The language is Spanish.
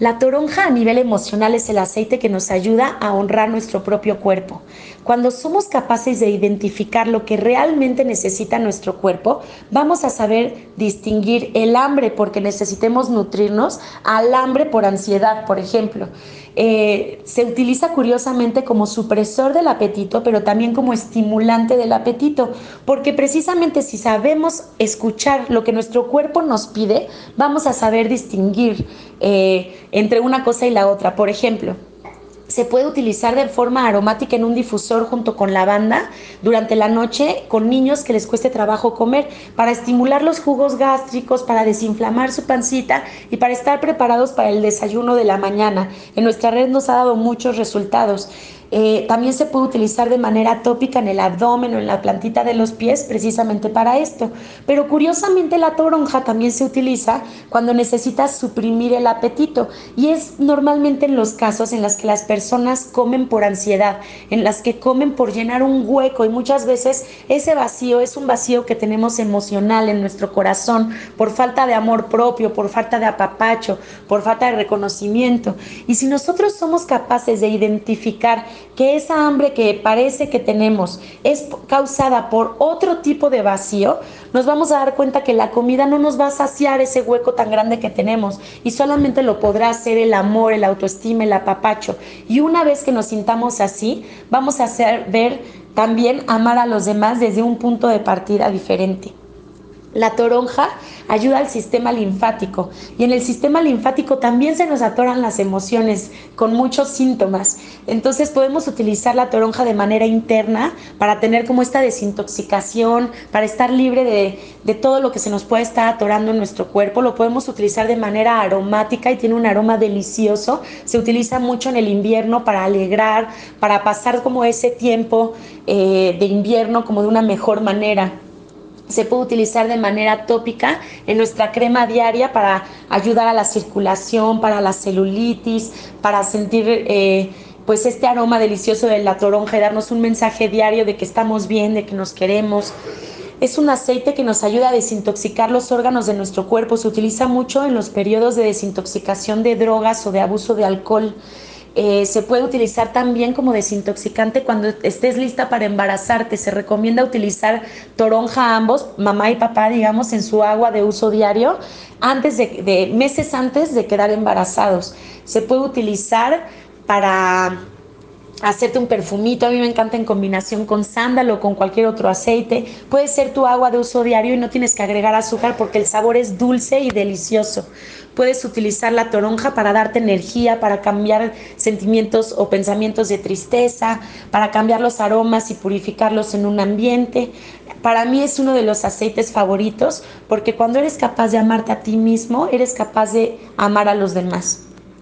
La toronja a nivel emocional es el aceite que nos ayuda a honrar nuestro propio cuerpo. Cuando somos capaces de identificar lo que realmente necesita nuestro cuerpo, vamos a saber distinguir el hambre porque necesitemos nutrirnos al hambre por ansiedad, por ejemplo. Eh, se utiliza curiosamente como supresor del apetito, pero también como estimulante del apetito, porque precisamente si sabemos escuchar lo que nuestro cuerpo nos pide, vamos a saber distinguir eh, entre una cosa y la otra. Por ejemplo, se puede utilizar de forma aromática en un difusor junto con lavanda durante la noche con niños que les cueste trabajo comer para estimular los jugos gástricos, para desinflamar su pancita y para estar preparados para el desayuno de la mañana. En nuestra red nos ha dado muchos resultados. Eh, también se puede utilizar de manera tópica en el abdomen o en la plantita de los pies precisamente para esto. Pero curiosamente la toronja también se utiliza cuando necesitas suprimir el apetito y es normalmente en los casos en los que las personas comen por ansiedad, en las que comen por llenar un hueco y muchas veces ese vacío es un vacío que tenemos emocional en nuestro corazón por falta de amor propio, por falta de apapacho, por falta de reconocimiento. Y si nosotros somos capaces de identificar que esa hambre que parece que tenemos es causada por otro tipo de vacío, nos vamos a dar cuenta que la comida no nos va a saciar ese hueco tan grande que tenemos y solamente lo podrá hacer el amor, el autoestima, el apapacho. Y una vez que nos sintamos así, vamos a hacer ver también amar a los demás desde un punto de partida diferente. La toronja ayuda al sistema linfático y en el sistema linfático también se nos atoran las emociones con muchos síntomas. Entonces podemos utilizar la toronja de manera interna para tener como esta desintoxicación, para estar libre de, de todo lo que se nos puede estar atorando en nuestro cuerpo. Lo podemos utilizar de manera aromática y tiene un aroma delicioso. Se utiliza mucho en el invierno para alegrar, para pasar como ese tiempo eh, de invierno como de una mejor manera se puede utilizar de manera tópica en nuestra crema diaria para ayudar a la circulación, para la celulitis, para sentir eh, pues este aroma delicioso de la toronja y darnos un mensaje diario de que estamos bien, de que nos queremos. Es un aceite que nos ayuda a desintoxicar los órganos de nuestro cuerpo. Se utiliza mucho en los periodos de desintoxicación de drogas o de abuso de alcohol. Eh, se puede utilizar también como desintoxicante cuando estés lista para embarazarte. Se recomienda utilizar toronja ambos, mamá y papá, digamos, en su agua de uso diario, antes de meses antes de quedar embarazados. Se puede utilizar para hacerte un perfumito, a mí me encanta en combinación con sándalo o con cualquier otro aceite. Puede ser tu agua de uso diario y no tienes que agregar azúcar porque el sabor es dulce y delicioso. Puedes utilizar la toronja para darte energía, para cambiar sentimientos o pensamientos de tristeza, para cambiar los aromas y purificarlos en un ambiente. Para mí es uno de los aceites favoritos porque cuando eres capaz de amarte a ti mismo, eres capaz de amar a los demás.